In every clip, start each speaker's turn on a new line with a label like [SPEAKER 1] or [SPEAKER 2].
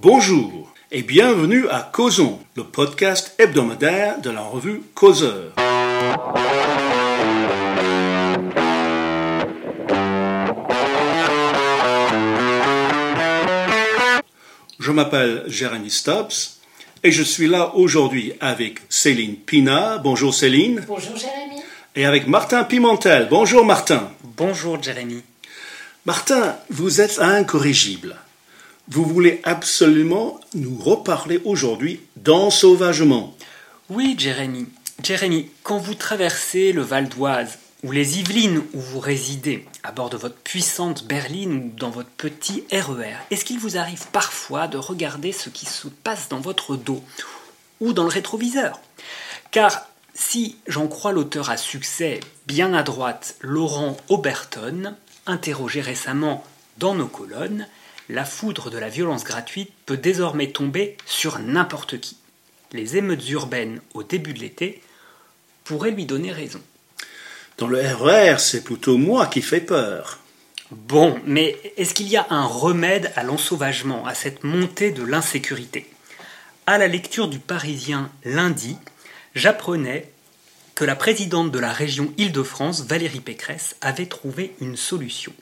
[SPEAKER 1] Bonjour et bienvenue à Causons, le podcast hebdomadaire de la revue Causeur. Je m'appelle Jérémy Stubbs et je suis là aujourd'hui avec Céline Pina. Bonjour Céline.
[SPEAKER 2] Bonjour Jérémy.
[SPEAKER 1] Et avec Martin Pimentel. Bonjour Martin.
[SPEAKER 3] Bonjour Jérémy.
[SPEAKER 1] Martin, vous êtes incorrigible. Vous voulez absolument nous reparler aujourd'hui d'ensauvagement.
[SPEAKER 3] Oui, Jérémy. Jérémy, quand vous traversez le Val d'Oise ou les Yvelines où vous résidez, à bord de votre puissante berline ou dans votre petit RER, est-ce qu'il vous arrive parfois de regarder ce qui se passe dans votre dos ou dans le rétroviseur? Car si j'en crois l'auteur à succès bien à droite, Laurent Oberton, interrogé récemment dans nos colonnes, la foudre de la violence gratuite peut désormais tomber sur n'importe qui. Les émeutes urbaines au début de l'été pourraient lui donner raison.
[SPEAKER 1] Dans le RER, c'est plutôt moi qui fais peur.
[SPEAKER 3] Bon, mais est-ce qu'il y a un remède à l'ensauvagement, à cette montée de l'insécurité? À la lecture du Parisien lundi, j'apprenais que la présidente de la région Île-de-France, Valérie Pécresse, avait trouvé une solution.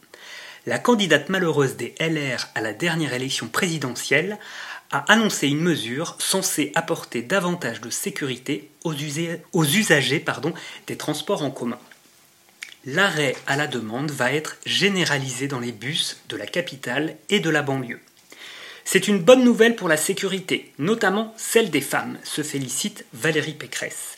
[SPEAKER 3] La candidate malheureuse des LR à la dernière élection présidentielle a annoncé une mesure censée apporter davantage de sécurité aux, usagers des transports en commun l'arrêt à la demande va être généralisé dans les bus de la capitale et de la banlieue. C'est une bonne nouvelle pour la sécurité, notamment celle des femmes, se félicite Valérie Pécresse.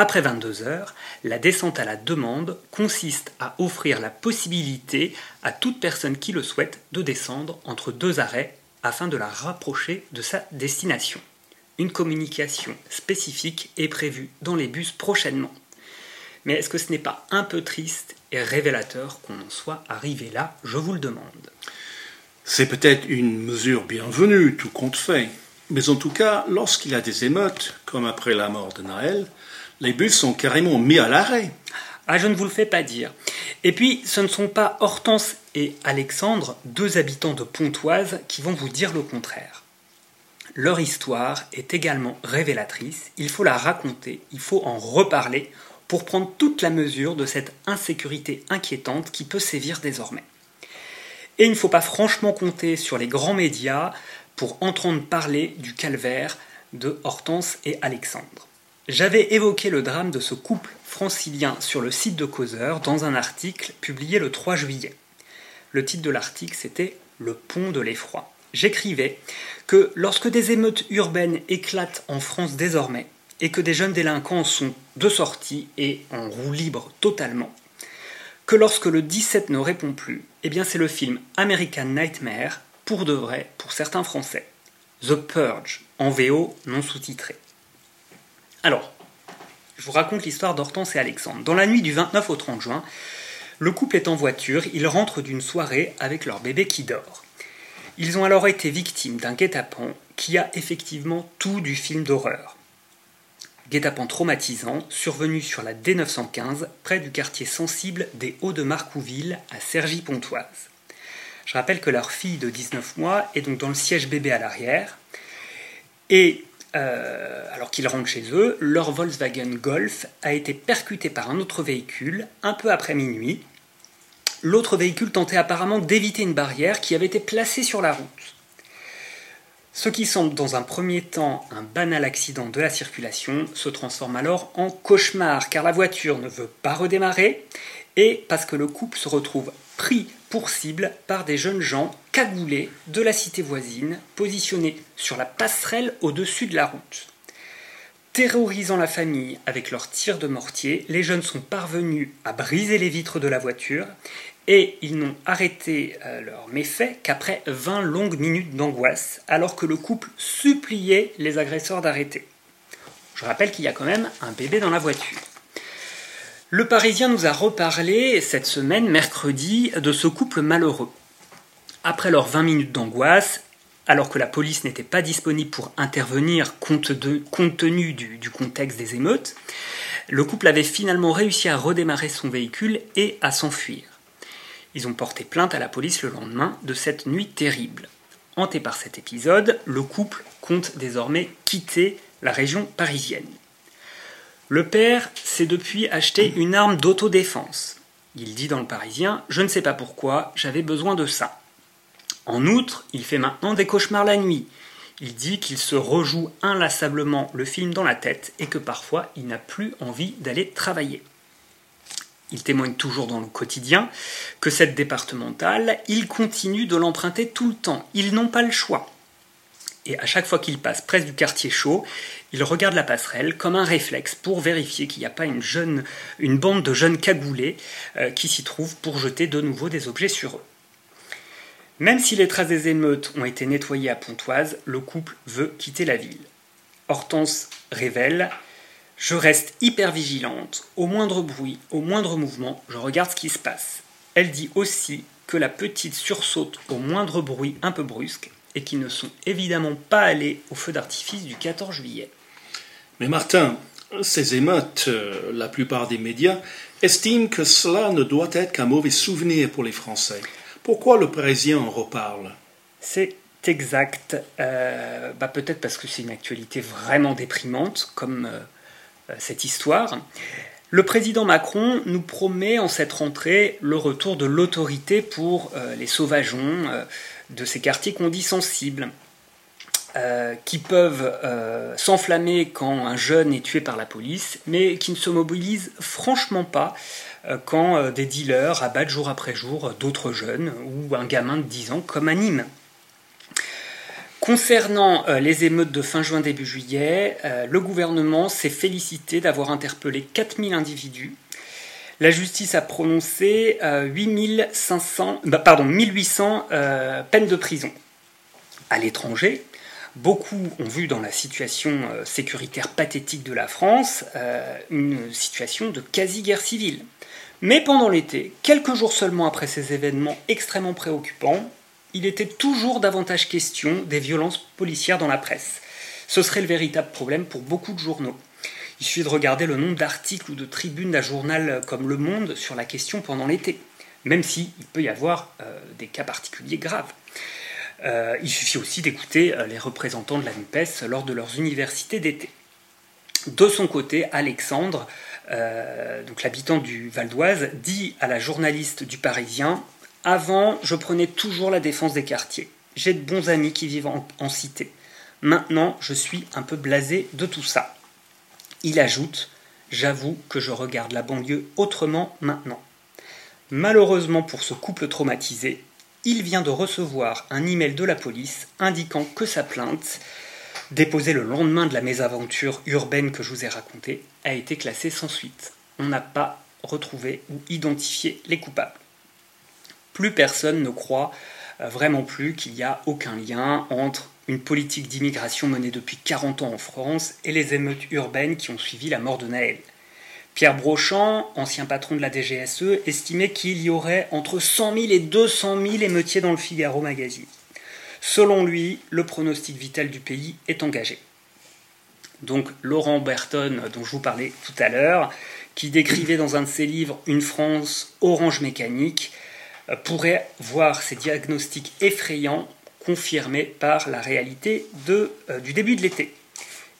[SPEAKER 3] Après 22 heures, la descente à la demande consiste à offrir la possibilité à toute personne qui le souhaite de descendre entre deux arrêts afin de la rapprocher de sa destination. Une communication spécifique est prévue dans les bus prochainement. Mais est-ce que ce n'est pas un peu triste et révélateur qu'on en soit arrivé là Je vous le demande.
[SPEAKER 1] C'est peut-être une mesure bienvenue, tout compte fait. Mais en tout cas, lorsqu'il y a des émeutes, comme après la mort de Naël, les bus sont carrément mis à l'arrêt.
[SPEAKER 3] Ah, je ne vous le fais pas dire. Et puis, ce ne sont pas Hortense et Alexandre, deux habitants de Pontoise, qui vont vous dire le contraire. Leur histoire est également révélatrice, il faut la raconter, il faut en reparler pour prendre toute la mesure de cette insécurité inquiétante qui peut sévir désormais. Et il ne faut pas franchement compter sur les grands médias pour entendre parler du calvaire de Hortense et Alexandre. J'avais évoqué le drame de ce couple francilien sur le site de Causeur dans un article publié le 3 juillet. Le titre de l'article c'était Le pont de l'effroi. J'écrivais que lorsque des émeutes urbaines éclatent en France désormais, et que des jeunes délinquants sont de sortie et en roue libre totalement, que lorsque le 17 ne répond plus, eh bien c'est le film American Nightmare, pour de vrai, pour certains Français. The Purge, en VO non sous-titré. Alors, je vous raconte l'histoire d'Hortense et Alexandre. Dans la nuit du 29 au 30 juin, le couple est en voiture, ils rentrent d'une soirée avec leur bébé qui dort. Ils ont alors été victimes d'un guet-apens qui a effectivement tout du film d'horreur guet-apens traumatisant survenu sur la D915 près du quartier sensible des Hauts-de-Marcouville à Cergy-Pontoise. Je rappelle que leur fille de 19 mois est donc dans le siège bébé à l'arrière et euh, alors qu'ils rentrent chez eux, leur Volkswagen Golf a été percuté par un autre véhicule un peu après minuit. L'autre véhicule tentait apparemment d'éviter une barrière qui avait été placée sur la route. Ce qui semble dans un premier temps un banal accident de la circulation se transforme alors en cauchemar car la voiture ne veut pas redémarrer et parce que le couple se retrouve pris pour cible par des jeunes gens cagoulés de la cité voisine positionnés sur la passerelle au-dessus de la route. Terrorisant la famille avec leurs tirs de mortier, les jeunes sont parvenus à briser les vitres de la voiture et ils n'ont arrêté euh, leur méfait qu'après 20 longues minutes d'angoisse, alors que le couple suppliait les agresseurs d'arrêter. Je rappelle qu'il y a quand même un bébé dans la voiture. Le Parisien nous a reparlé cette semaine, mercredi, de ce couple malheureux. Après leurs 20 minutes d'angoisse, alors que la police n'était pas disponible pour intervenir compte, tenu du contexte des émeutes, le couple avait finalement réussi à redémarrer son véhicule et à s'enfuir. Ils ont porté plainte à la police le lendemain de cette nuit terrible. hanté par cet épisode, le couple compte désormais quitter la région parisienne. Le père s'est depuis acheté une arme d'autodéfense. Il dit dans le Parisien Je ne sais pas pourquoi, j'avais besoin de ça. En outre, il fait maintenant des cauchemars la nuit. Il dit qu'il se rejoue inlassablement le film dans la tête et que parfois il n'a plus envie d'aller travailler. Il témoigne toujours dans le quotidien que cette départementale, il continue de l'emprunter tout le temps. Ils n'ont pas le choix. Et à chaque fois qu'il passe près du quartier chaud, il regarde la passerelle comme un réflexe pour vérifier qu'il n'y a pas une, jeune, une bande de jeunes cagoulés euh, qui s'y trouvent pour jeter de nouveau des objets sur eux. Même si les traces des émeutes ont été nettoyées à Pontoise, le couple veut quitter la ville. Hortense révèle Je reste hyper vigilante, au moindre bruit, au moindre mouvement, je regarde ce qui se passe. Elle dit aussi que la petite sursaute au moindre bruit un peu brusque et qu'ils ne sont évidemment pas allés au feu d'artifice du 14 juillet.
[SPEAKER 1] Mais Martin, ces émeutes, euh, la plupart des médias estiment que cela ne doit être qu'un mauvais souvenir pour les Français. Pourquoi le Parisien en reparle?
[SPEAKER 3] C'est exact. Euh, bah peut-être parce que c'est une actualité vraiment déprimante, comme euh, cette histoire. Le président Macron nous promet en cette rentrée le retour de l'autorité pour les sauvageons de ces quartiers qu'on dit sensibles. Euh, qui peuvent euh, s'enflammer quand un jeune est tué par la police, mais qui ne se mobilisent franchement pas euh, quand des dealers abattent jour après jour d'autres jeunes ou un gamin de 10 ans comme à Nîmes. Concernant les émeutes de fin juin début juillet, le gouvernement s'est félicité d'avoir interpellé 4000 individus. La justice a prononcé 8500, bah, pardon, 1800 peines de prison. À l'étranger, Beaucoup ont vu dans la situation euh, sécuritaire pathétique de la France euh, une situation de quasi-guerre civile. Mais pendant l'été, quelques jours seulement après ces événements extrêmement préoccupants, il était toujours davantage question des violences policières dans la presse. Ce serait le véritable problème pour beaucoup de journaux. Il suffit de regarder le nombre d'articles ou de tribunes d'un journal comme Le Monde sur la question pendant l'été, même s'il peut y avoir euh, des cas particuliers graves. Euh, il suffit aussi d'écouter euh, les représentants de la NUPES lors de leurs universités d'été. De son côté, Alexandre, l'habitant du Val d'Oise, dit à la journaliste du Parisien Avant, je prenais toujours la défense des quartiers. J'ai de bons amis qui vivent en cité. Maintenant, je suis un peu blasé de tout ça. Il ajoute J'avoue que je regarde la banlieue autrement maintenant. Malheureusement pour ce couple traumatisé, il vient de recevoir un email de la police indiquant que sa plainte, déposée le lendemain de la mésaventure urbaine que je vous ai racontée, a été classée sans suite. On n'a pas retrouvé ou identifié les coupables. Plus personne ne croit vraiment plus qu'il y a aucun lien entre une politique d'immigration menée depuis 40 ans en France et les émeutes urbaines qui ont suivi la mort de Naël. Pierre Brochant, ancien patron de la DGSE, estimait qu'il y aurait entre 100 000 et 200 000 émeutiers dans le Figaro Magazine. Selon lui, le pronostic vital du pays est engagé. Donc Laurent Berton, dont je vous parlais tout à l'heure, qui décrivait dans un de ses livres Une France orange mécanique, euh, pourrait voir ces diagnostics effrayants confirmés par la réalité euh, du début de l'été.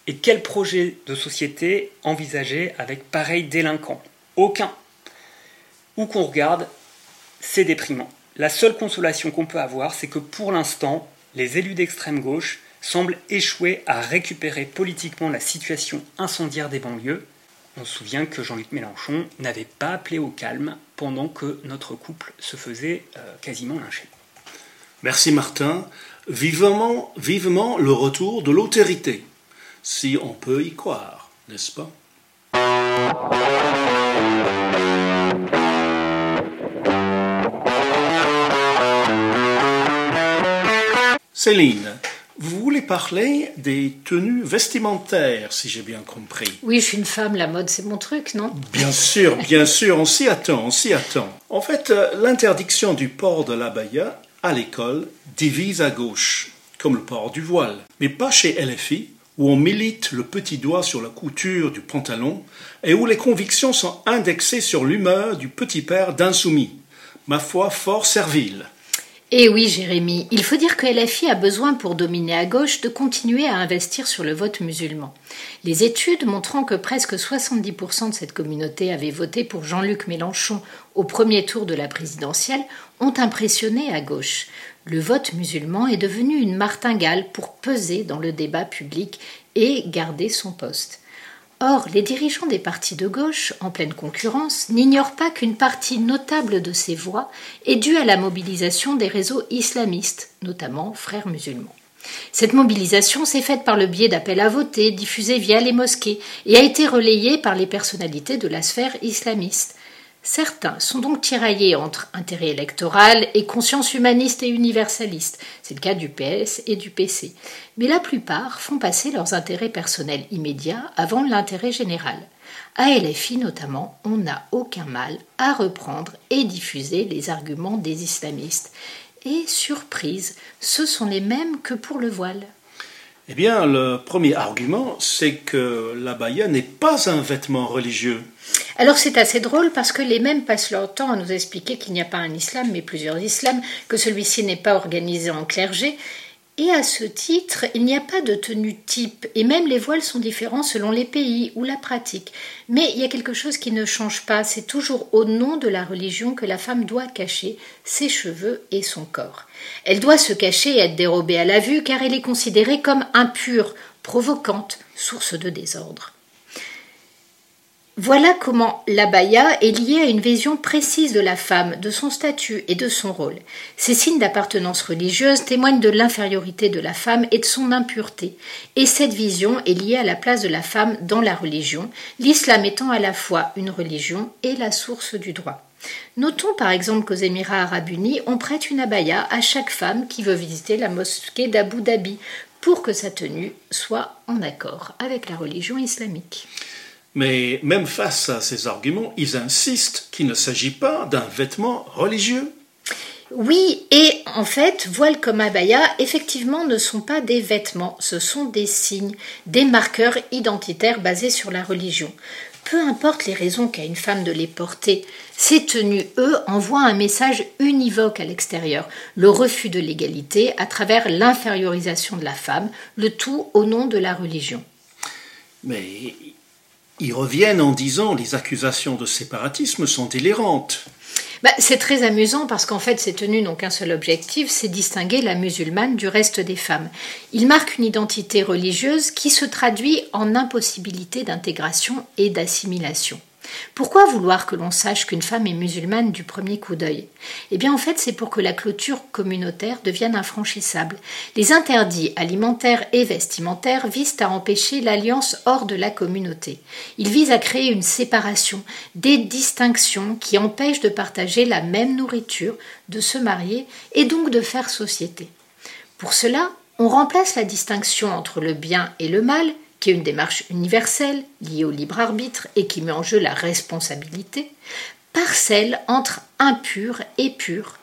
[SPEAKER 3] Et quel projet de société envisager avec pareil délinquant? Aucun. Où qu'on regarde, c'est déprimant. La seule consolation qu'on peut avoir, c'est que pour l'instant, les élus d'extrême gauche semblent échouer à récupérer politiquement la situation incendiaire des banlieues. On se souvient que Jean-Luc Mélenchon n'avait pas appelé au calme pendant que notre couple se faisait euh, quasiment lyncher.
[SPEAKER 1] Merci Martin. Vivement, vivement le retour de l'autérité si on peut y croire, n'est-ce pas? Céline, vous voulez parler des tenues vestimentaires, si j'ai bien compris.
[SPEAKER 2] Oui, je suis une femme, la mode, c'est mon truc, non?
[SPEAKER 1] Bien sûr, bien sûr, on s'y attend, on s'y attend. En fait, euh, l'interdiction du port de l'abaya à l'école divise à gauche, comme le port du voile, mais pas chez LFI, où on milite le petit doigt sur la couture du pantalon et où les convictions sont indexées sur l'humeur du petit père d'insoumis, ma foi fort servile.
[SPEAKER 2] Eh oui, Jérémy, il faut dire que LFI a besoin pour dominer à gauche de continuer à investir sur le vote musulman. Les études montrant que presque 70% de cette communauté avait voté pour Jean-Luc Mélenchon au premier tour de la présidentielle ont impressionné à gauche. Le vote musulman est devenu une martingale pour peser dans le débat public et garder son poste. Or, les dirigeants des partis de gauche, en pleine concurrence, n'ignorent pas qu'une partie notable de ces voix est due à la mobilisation des réseaux islamistes, notamment frères musulmans. Cette mobilisation s'est faite par le biais d'appels à voter diffusés via les mosquées et a été relayée par les personnalités de la sphère islamiste. Certains sont donc tiraillés entre intérêt électoral et conscience humaniste et universaliste. C'est le cas du PS et du PC. Mais la plupart font passer leurs intérêts personnels immédiats avant l'intérêt général. À LFI notamment, on n'a aucun mal à reprendre et diffuser les arguments des islamistes. Et surprise, ce sont les mêmes que pour le voile.
[SPEAKER 1] Eh bien, le premier argument, c'est que l'abaya n'est pas un vêtement religieux.
[SPEAKER 2] Alors c'est assez drôle parce que les mêmes passent leur temps à nous expliquer qu'il n'y a pas un islam mais plusieurs islams, que celui-ci n'est pas organisé en clergé et à ce titre, il n'y a pas de tenue type, et même les voiles sont différents selon les pays ou la pratique. Mais il y a quelque chose qui ne change pas, c'est toujours au nom de la religion que la femme doit cacher ses cheveux et son corps. Elle doit se cacher et être dérobée à la vue car elle est considérée comme impure, provocante, source de désordre. Voilà comment l'abaya est liée à une vision précise de la femme, de son statut et de son rôle. Ces signes d'appartenance religieuse témoignent de l'infériorité de la femme et de son impureté. Et cette vision est liée à la place de la femme dans la religion, l'islam étant à la fois une religion et la source du droit. Notons par exemple qu'aux Émirats arabes unis, on prête une abaya à chaque femme qui veut visiter la mosquée d'Abu Dhabi pour que sa tenue soit en accord avec la religion islamique.
[SPEAKER 1] Mais même face à ces arguments, ils insistent qu'il ne s'agit pas d'un vêtement religieux.
[SPEAKER 2] Oui, et en fait, voile comme abaya, effectivement, ne sont pas des vêtements, ce sont des signes, des marqueurs identitaires basés sur la religion. Peu importe les raisons qu'a une femme de les porter, ces tenues, eux, envoient un message univoque à l'extérieur, le refus de l'égalité à travers l'infériorisation de la femme, le tout au nom de la religion.
[SPEAKER 1] Mais ils reviennent en disant les accusations de séparatisme sont délirantes.
[SPEAKER 2] Bah, c'est très amusant parce qu'en fait, ces tenues n'ont qu'un seul objectif, c'est distinguer la musulmane du reste des femmes. Ils marquent une identité religieuse qui se traduit en impossibilité d'intégration et d'assimilation. Pourquoi vouloir que l'on sache qu'une femme est musulmane du premier coup d'œil? Eh bien en fait c'est pour que la clôture communautaire devienne infranchissable. Les interdits alimentaires et vestimentaires visent à empêcher l'alliance hors de la communauté. Ils visent à créer une séparation, des distinctions qui empêchent de partager la même nourriture, de se marier et donc de faire société. Pour cela, on remplace la distinction entre le bien et le mal qui est une démarche universelle liée au libre arbitre et qui met en jeu la responsabilité, par celle entre impur et pur,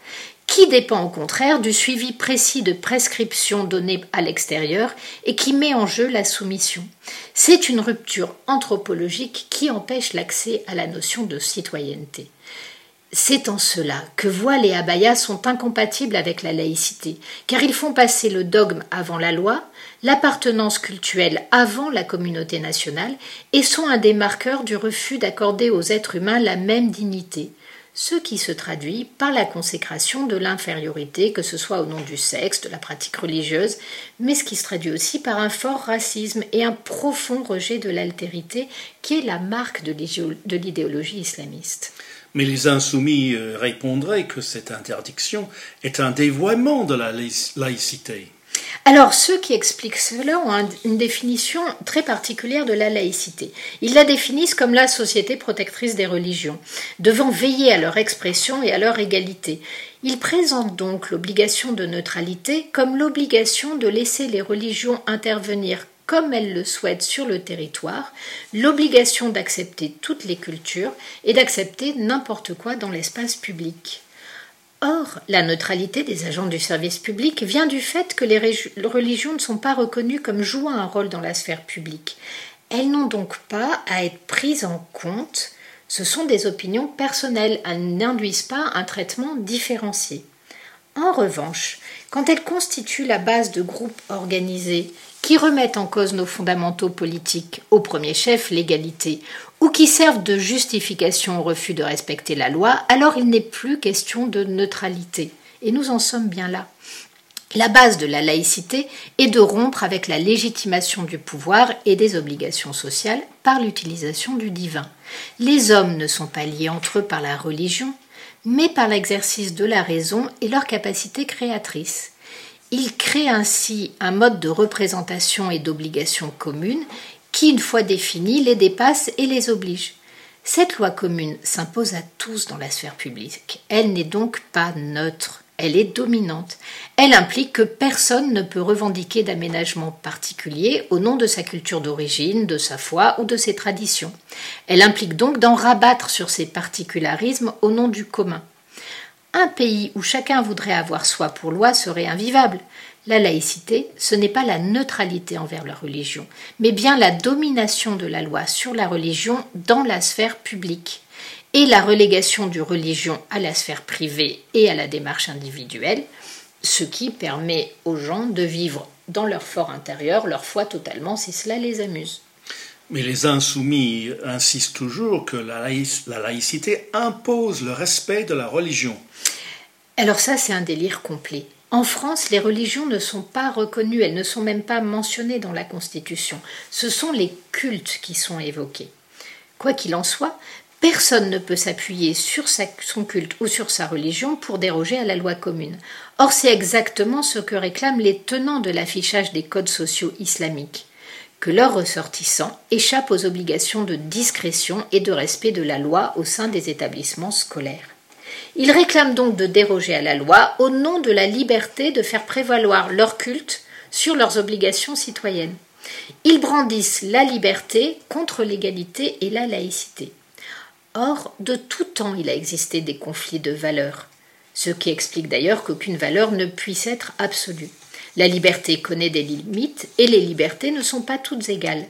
[SPEAKER 2] qui dépend au contraire du suivi précis de prescriptions données à l'extérieur et qui met en jeu la soumission. C'est une rupture anthropologique qui empêche l'accès à la notion de citoyenneté. C'est en cela que voile et abaya sont incompatibles avec la laïcité, car ils font passer le dogme avant la loi, l'appartenance culturelle avant la communauté nationale, et sont un des marqueurs du refus d'accorder aux êtres humains la même dignité, ce qui se traduit par la consécration de l'infériorité, que ce soit au nom du sexe, de la pratique religieuse, mais ce qui se traduit aussi par un fort racisme et un profond rejet de l'altérité, qui est la marque de l'idéologie islamiste.
[SPEAKER 1] Mais les insoumis euh, répondraient que cette interdiction est un dévoiement de la laïcité.
[SPEAKER 2] Alors, ceux qui expliquent cela ont une définition très particulière de la laïcité. Ils la définissent comme la société protectrice des religions, devant veiller à leur expression et à leur égalité. Ils présentent donc l'obligation de neutralité comme l'obligation de laisser les religions intervenir comme elles le souhaitent sur le territoire, l'obligation d'accepter toutes les cultures et d'accepter n'importe quoi dans l'espace public. Or, la neutralité des agents du service public vient du fait que les religions ne sont pas reconnues comme jouant un rôle dans la sphère publique. Elles n'ont donc pas à être prises en compte. Ce sont des opinions personnelles, elles n'induisent pas un traitement différencié. En revanche, quand elle constitue la base de groupes organisés qui remettent en cause nos fondamentaux politiques, au premier chef l'égalité, ou qui servent de justification au refus de respecter la loi, alors il n'est plus question de neutralité. Et nous en sommes bien là. La base de la laïcité est de rompre avec la légitimation du pouvoir et des obligations sociales par l'utilisation du divin. Les hommes ne sont pas liés entre eux par la religion, mais par l'exercice de la raison et leur capacité créatrice. Ils créent ainsi un mode de représentation et d'obligation commune qui, une fois définie, les dépasse et les oblige. Cette loi commune s'impose à tous dans la sphère publique. Elle n'est donc pas neutre, elle est dominante. Elle implique que personne ne peut revendiquer d'aménagement particulier au nom de sa culture d'origine, de sa foi ou de ses traditions. Elle implique donc d'en rabattre sur ses particularismes au nom du commun. Un pays où chacun voudrait avoir soi pour loi serait invivable. La laïcité, ce n'est pas la neutralité envers la religion, mais bien la domination de la loi sur la religion dans la sphère publique et la relégation du religion à la sphère privée et à la démarche individuelle, ce qui permet aux gens de vivre dans leur fort intérieur leur foi totalement si cela les amuse.
[SPEAKER 1] Mais les insoumis insistent toujours que la, laïcité impose le respect de la religion.
[SPEAKER 2] Alors ça, c'est un délire complet. En France, les religions ne sont pas reconnues, elles ne sont même pas mentionnées dans la Constitution. Ce sont les cultes qui sont évoqués. Quoi qu'il en soit, Personne ne peut s'appuyer sur son culte ou sur sa religion pour déroger à la loi commune. Or, c'est exactement ce que réclament les tenants de l'affichage des codes sociaux islamiques que leurs ressortissants échappent aux obligations de discrétion et de respect de la loi au sein des établissements scolaires. Ils réclament donc de déroger à la loi au nom de la liberté de faire prévaloir leur culte sur leurs obligations citoyennes. Ils brandissent la liberté contre l'égalité et la laïcité. Or, de tout temps, il a existé des conflits de valeurs, ce qui explique d'ailleurs qu'aucune valeur ne puisse être absolue. La liberté connaît des limites et les libertés ne sont pas toutes égales.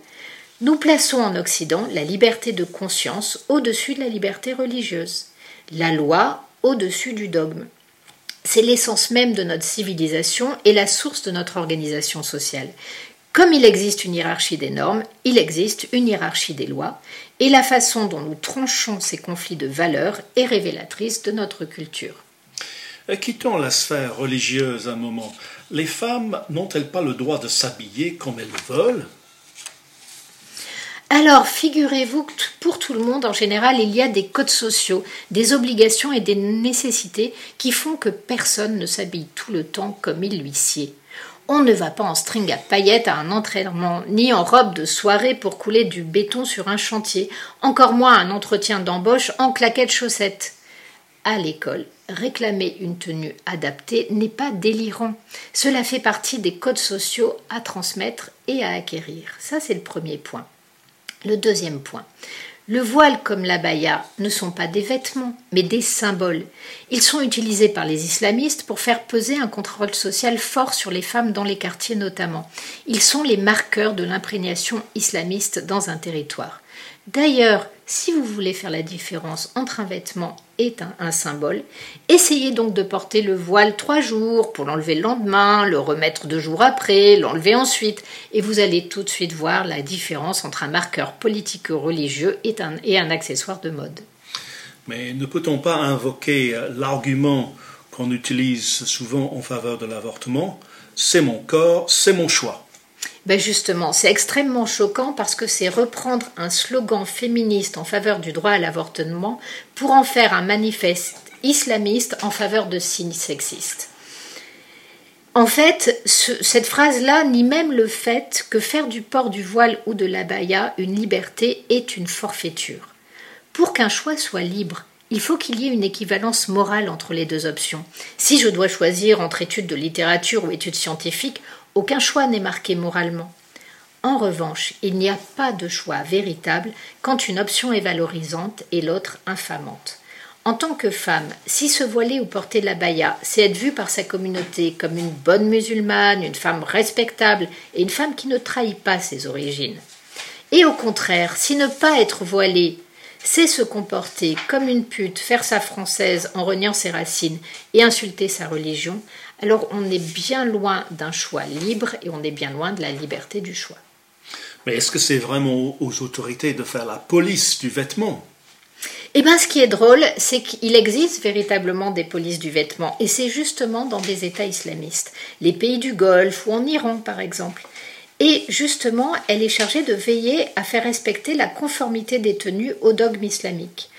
[SPEAKER 2] Nous plaçons en Occident la liberté de conscience au-dessus de la liberté religieuse, la loi au-dessus du dogme. C'est l'essence même de notre civilisation et la source de notre organisation sociale. Comme il existe une hiérarchie des normes, il existe une hiérarchie des lois, et la façon dont nous tranchons ces conflits de valeurs est révélatrice de notre culture.
[SPEAKER 1] Euh, quittons la sphère religieuse un moment. Les femmes n'ont-elles pas le droit de s'habiller comme elles le veulent?
[SPEAKER 2] Alors, figurez-vous que pour tout le monde, en général, il y a des codes sociaux, des obligations et des nécessités qui font que personne ne s'habille tout le temps comme il lui sied. On ne va pas en string à paillettes à un entraînement, ni en robe de soirée pour couler du béton sur un chantier, encore moins un entretien d'embauche en claquettes chaussettes. À l'école, réclamer une tenue adaptée n'est pas délirant. Cela fait partie des codes sociaux à transmettre et à acquérir. Ça, c'est le premier point. Le deuxième point. Le voile comme l'abaya ne sont pas des vêtements, mais des symboles. Ils sont utilisés par les islamistes pour faire peser un contrôle social fort sur les femmes dans les quartiers notamment. Ils sont les marqueurs de l'imprégnation islamiste dans un territoire. D'ailleurs, si vous voulez faire la différence entre un vêtement et un, symbole, essayez donc de porter le voile trois jours pour l'enlever le lendemain, le remettre deux jours après, l'enlever ensuite, et vous allez tout de suite voir la différence entre un marqueur politico-religieux et un, et un accessoire de mode.
[SPEAKER 1] Mais ne peut-on pas invoquer l'argument qu'on utilise souvent en faveur de l'avortement? C'est mon corps, c'est mon choix
[SPEAKER 2] ben Justement, c'est extrêmement choquant parce que c'est reprendre un slogan féministe en faveur du droit à l'avortement pour en faire un manifeste islamiste en faveur de signes sexistes. En fait, cette phrase-là nie même le fait que faire du port du voile ou de l'abaya une liberté est une forfaiture. Pour qu'un choix soit libre, il faut qu'il y ait une équivalence morale entre les deux options. Si je dois choisir entre études de littérature ou études scientifiques, aucun choix n'est marqué moralement. En revanche, il n'y a pas de choix véritable quand une option est valorisante et l'autre infamante. En tant que femme, si se voiler ou porter la baya, c'est être vue par sa communauté comme une bonne musulmane, une femme respectable et une femme qui ne trahit pas ses origines. Et au contraire, si ne pas être voilée, c'est se comporter comme une pute, faire sa française en reniant ses racines et insulter sa religion, alors on est bien loin d'un choix libre et on est bien loin de la liberté du choix.
[SPEAKER 1] Mais est-ce que c'est vraiment aux autorités de faire la police du vêtement?
[SPEAKER 2] Eh bien, ce qui est drôle, c'est qu'il existe véritablement des polices du vêtement, et c'est justement dans des États islamistes, les pays du Golfe ou en Iran, par exemple. Et justement, elle est chargée de veiller à faire respecter la conformité des tenues au dogme islamique.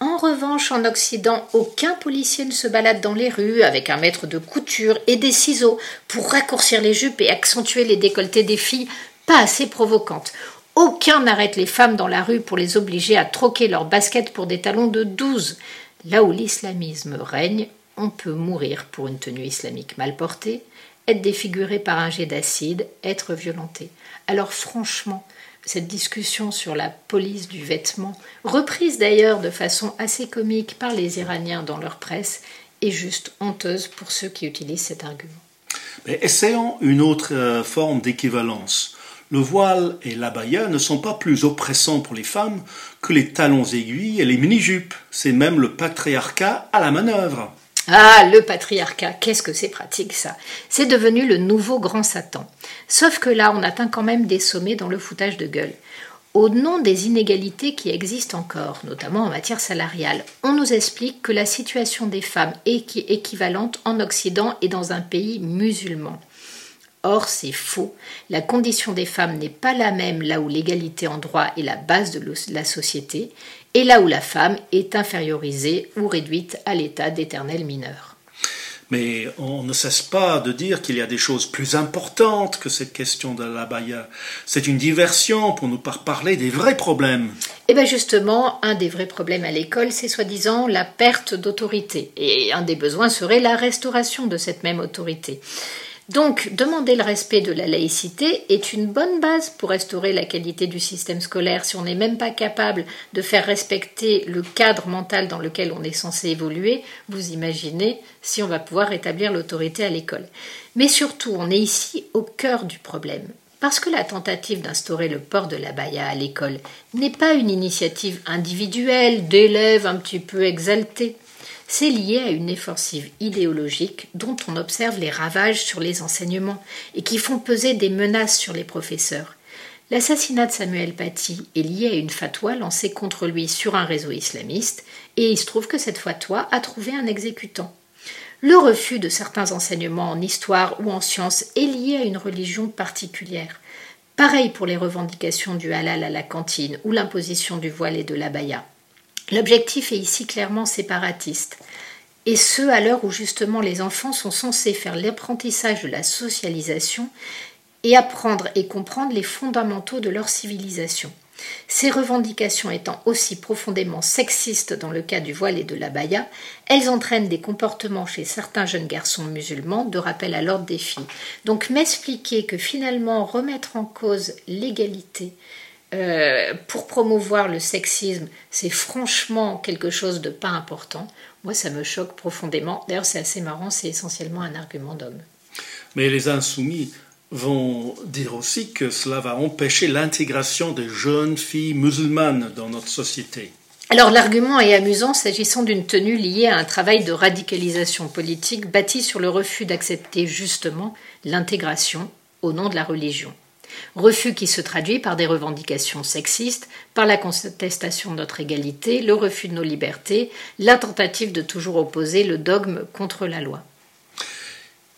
[SPEAKER 2] En revanche, en Occident, aucun policier ne se balade dans les rues avec un maître de couture et des ciseaux pour raccourcir les jupes et accentuer les décolletés des filles pas assez provocantes. Aucun n'arrête les femmes dans la rue pour les obliger à troquer leurs baskets pour des talons de 12. Là où l'islamisme règne, on peut mourir pour une tenue islamique mal portée, être défiguré par un jet d'acide, être violenté. Alors franchement, cette discussion sur la police du vêtement, reprise d'ailleurs de façon assez comique par les Iraniens dans leur presse, est juste honteuse pour ceux qui utilisent cet argument.
[SPEAKER 1] Mais essayons une autre euh, forme d'équivalence. Le voile et l'abaya ne sont pas plus oppressants pour les femmes que les talons aiguilles et les mini-jupes. C'est même le patriarcat à la manœuvre.
[SPEAKER 2] Ah, le patriarcat, qu'est-ce que c'est pratique ça C'est devenu le nouveau grand Satan. Sauf que là, on atteint quand même des sommets dans le foutage de gueule. Au nom des inégalités qui existent encore, notamment en matière salariale, on nous explique que la situation des femmes est équivalente en Occident et dans un pays musulman. Or, c'est faux. La condition des femmes n'est pas la même là où l'égalité en droit est la base de la société, et là où la femme est infériorisée ou réduite à l'état d'éternel mineur.
[SPEAKER 1] Mais on ne cesse pas de dire qu'il y a des choses plus importantes que cette question de la baya. C'est une diversion pour nous parler des vrais problèmes.
[SPEAKER 2] Eh bien justement, un des vrais problèmes à l'école, c'est soi-disant la perte d'autorité. Et un des besoins serait la restauration de cette même autorité. Donc, demander le respect de la laïcité est une bonne base pour restaurer la qualité du système scolaire si on n'est même pas capable de faire respecter le cadre mental dans lequel on est censé évoluer. Vous imaginez si on va pouvoir rétablir l'autorité à l'école. Mais surtout, on est ici au cœur du problème. Parce que la tentative d'instaurer le port de la baya à l'école n'est pas une initiative individuelle d'élèves un petit peu exaltés c'est lié à une offensive idéologique dont on observe les ravages sur les enseignements et qui font peser des menaces sur les professeurs. L'assassinat de Samuel Paty est lié à une fatwa lancée contre lui sur un réseau islamiste, et il se trouve que cette fatwa a trouvé un exécutant. Le refus de certains enseignements en histoire ou en sciences est lié à une religion particulière. Pareil pour les revendications du halal à la cantine ou l'imposition du voile et de l'abaya. L'objectif est ici clairement séparatiste, et ce à l'heure où justement les enfants sont censés faire l'apprentissage de la socialisation et apprendre et comprendre les fondamentaux de leur civilisation. Ces revendications étant aussi profondément sexistes dans le cas du voile et de la baya, elles entraînent des comportements chez certains jeunes garçons musulmans de rappel à l'ordre des filles. Donc m'expliquer que finalement remettre en cause l'égalité euh, pour promouvoir le sexisme, c'est franchement quelque chose de pas important. Moi, ça me choque profondément. D'ailleurs, c'est assez marrant, c'est essentiellement un argument d'homme.
[SPEAKER 1] Mais les insoumis vont dire aussi que cela va empêcher l'intégration des jeunes filles musulmanes dans notre société.
[SPEAKER 2] Alors l'argument est amusant s'agissant d'une tenue liée à un travail de radicalisation politique bâti sur le refus d'accepter justement l'intégration au nom de la religion. Refus qui se traduit par des revendications sexistes, par la contestation de notre égalité, le refus de nos libertés, la tentative de toujours opposer le dogme contre la loi.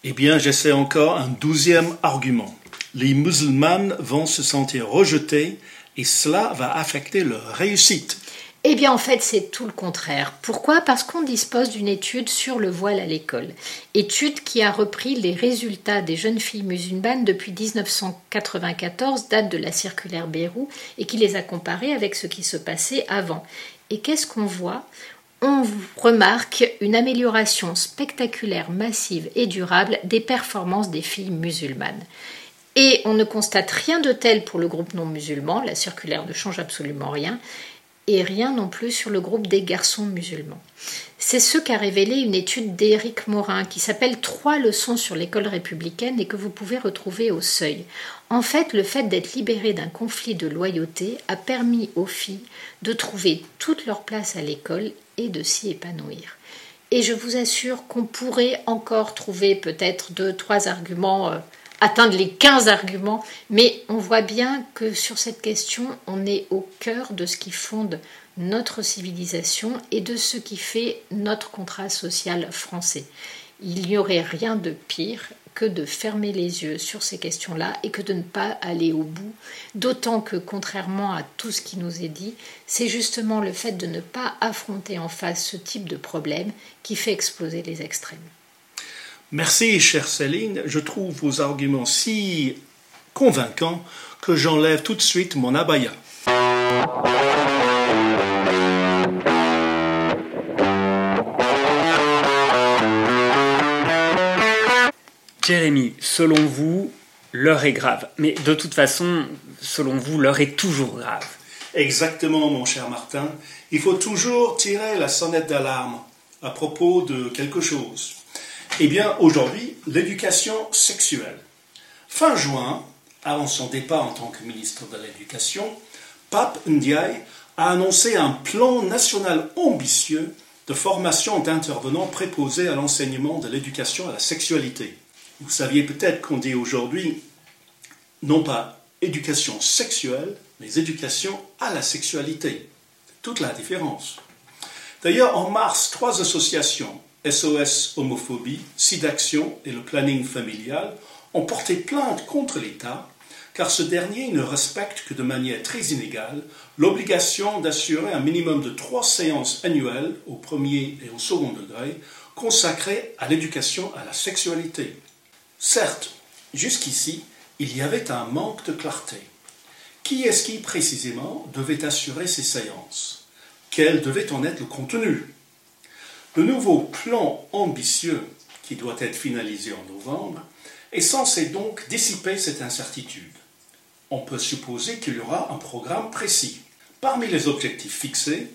[SPEAKER 1] Eh bien, j'essaie encore un douzième argument. Les musulmanes vont se sentir rejetés et cela va affecter leur réussite.
[SPEAKER 2] Eh bien, en fait, c'est tout le contraire. Pourquoi? Parce qu'on dispose d'une étude sur le voile à l'école. Étude qui a repris les résultats des jeunes filles musulmanes depuis 1994, date de la circulaire Bérou, et qui les a comparées avec ce qui se passait avant. Et qu'est-ce qu'on voit? On remarque une amélioration spectaculaire, massive et durable des performances des filles musulmanes. Et on ne constate rien de tel pour le groupe non musulman, la circulaire ne change absolument rien, et rien non plus sur le groupe des garçons musulmans. C'est ce qu'a révélé une étude d'Éric Morin qui s'appelle Trois leçons sur l'école républicaine et que vous pouvez retrouver au seuil. En fait, le fait d'être libéré d'un conflit de loyauté a permis aux filles de trouver toute leur place à l'école et de s'y épanouir. Et je vous assure qu'on pourrait encore trouver peut-être deux, trois arguments, euh, atteindre les 15 arguments, mais on voit bien que sur cette question, on est au cœur de ce qui fonde notre civilisation et de ce qui fait notre contrat social français. Il n'y aurait rien de pire que de fermer les yeux sur ces questions-là et que de ne pas aller au bout. D'autant que, contrairement à tout ce qui nous est dit, c'est justement le fait de ne pas affronter en face ce type de problème qui fait exploser les extrêmes.
[SPEAKER 1] Merci, chère Céline. Je trouve vos arguments si convaincants que j'enlève tout de suite mon abaya.
[SPEAKER 3] Jérémy, selon vous, l'heure est grave. Mais de toute façon, selon vous, l'heure est toujours grave.
[SPEAKER 1] Exactement, mon cher Martin. Il faut toujours tirer la sonnette d'alarme à propos de quelque chose. Eh bien, aujourd'hui, l'éducation sexuelle. Fin juin, avant son départ en tant que ministre de l'Éducation, Pape Ndiaye a annoncé un plan national ambitieux de formation d'intervenants préposés à l'enseignement de l'éducation à la sexualité. Vous saviez peut-être qu'on dit aujourd'hui non pas éducation sexuelle, mais éducation à la sexualité. Toute la différence. D'ailleurs, en mars, trois associations, SOS Homophobie, SIDAction et le Planning Familial, ont porté plainte contre l'État car ce dernier ne respecte que de manière très inégale l'obligation d'assurer un minimum de trois séances annuelles au premier et au second degré consacrées à l'éducation à la sexualité. Certes, jusqu'ici, il y avait un manque de clarté. Qui est-ce qui précisément devait assurer ces séances? Quel devait en être le contenu? Le nouveau plan ambitieux, qui doit être finalisé en novembre, est censé donc dissiper cette incertitude. On peut supposer qu'il y aura un programme précis. Parmi les objectifs fixés,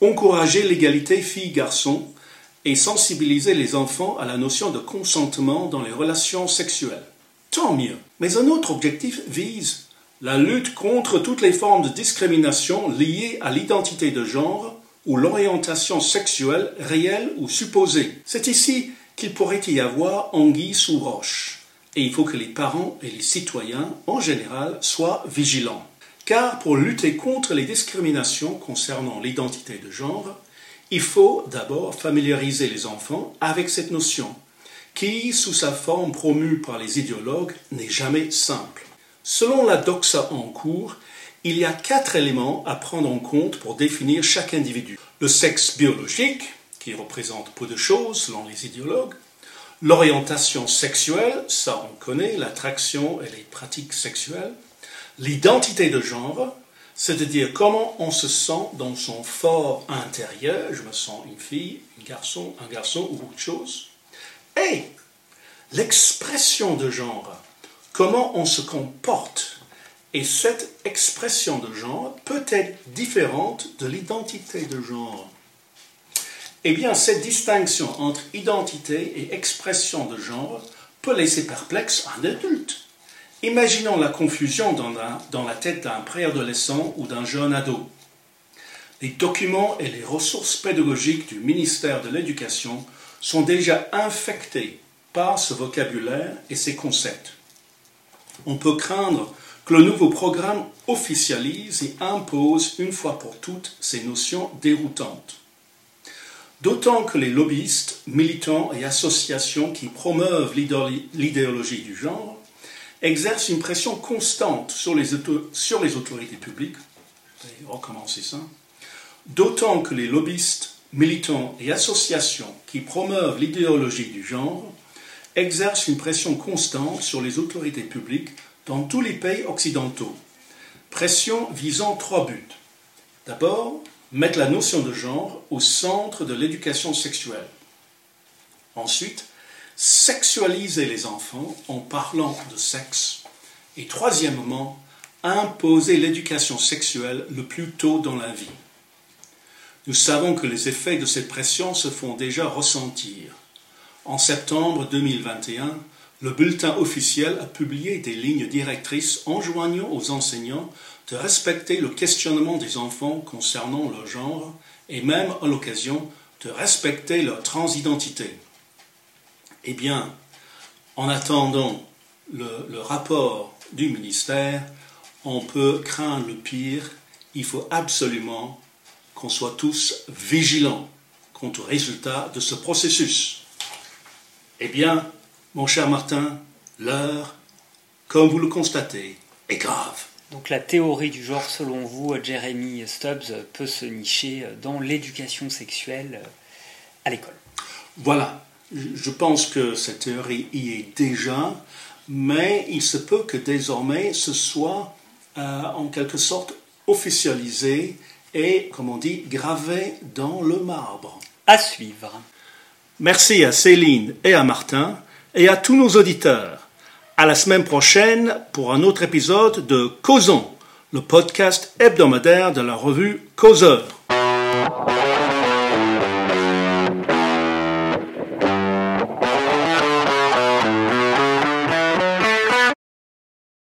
[SPEAKER 1] encourager l'égalité filles-garçons et sensibiliser les enfants à la notion de consentement dans les relations sexuelles. Tant mieux. Mais un autre objectif vise la lutte contre toutes les formes de discrimination liées à l'identité de genre ou l'orientation sexuelle réelle ou supposée. C'est ici qu'il pourrait y avoir anguille sous roche. Et il faut que les parents et les citoyens, en général, soient vigilants. Car pour lutter contre les discriminations concernant l'identité de genre, il faut d'abord familiariser les enfants avec cette notion, qui, sous sa forme promue par les idéologues, n'est jamais simple. Selon la doxa en cours, il y a quatre éléments à prendre en compte pour définir chaque individu. Le sexe biologique, qui représente peu de choses selon les idéologues, l'orientation sexuelle, ça on connaît, l'attraction et les pratiques sexuelles, l'identité de genre, c'est-à-dire comment on se sent dans son fort intérieur, je me sens une fille, un garçon, un garçon ou autre chose, et l'expression de genre, comment on se comporte. Et cette expression de genre peut être différente de l'identité de genre. Eh bien, cette distinction entre identité et expression de genre peut laisser perplexe un adulte. Imaginons la confusion dans la, tête d'un préadolescent ou d'un jeune ado. Les documents et les ressources pédagogiques du ministère de l'Éducation sont déjà infectés par ce vocabulaire et ces concepts. On peut craindre le nouveau programme officialise et impose une fois pour toutes ces notions déroutantes. D'autant que les lobbyistes, militants et associations qui promeuvent l'idéologie du genre exerce une pression constante sur les, sur les autorités publiques, recommencer ça, d'autant que les lobbyistes, militants et associations qui promeuvent l'idéologie du genre exercent une pression constante sur les autorités publiques dans tous les pays occidentaux. Pression visant trois buts. D'abord, mettre la notion de genre au centre de l'éducation sexuelle. Ensuite, sexualiser les enfants en parlant de sexe. Et troisièmement, imposer l'éducation sexuelle le plus tôt dans la vie. Nous savons que les effets de cette pression se font déjà ressentir. En septembre 2021, le bulletin officiel a publié des lignes directrices enjoignant aux enseignants de respecter le questionnement des enfants concernant leur genre et même à l'occasion de respecter leur transidentité. Eh bien, en attendant le, rapport du ministère, on peut craindre le pire. Il faut absolument qu'on soit tous vigilants quant au résultat de ce processus. Eh bien, mon cher Martin, l'heure, comme vous le constatez, est grave.
[SPEAKER 3] Donc la théorie du genre, selon vous, Jeremy Stubbs, peut se nicher dans l'éducation sexuelle à l'école.
[SPEAKER 1] Voilà. Je pense que cette théorie y est déjà, mais il se peut que désormais ce soit euh, en quelque sorte officialisé et, comme on dit, gravé dans le marbre.
[SPEAKER 3] À suivre.
[SPEAKER 1] Merci à Céline et à Martin et à tous nos auditeurs. À la semaine prochaine pour un autre épisode de Causons, le podcast hebdomadaire de la revue Causeur.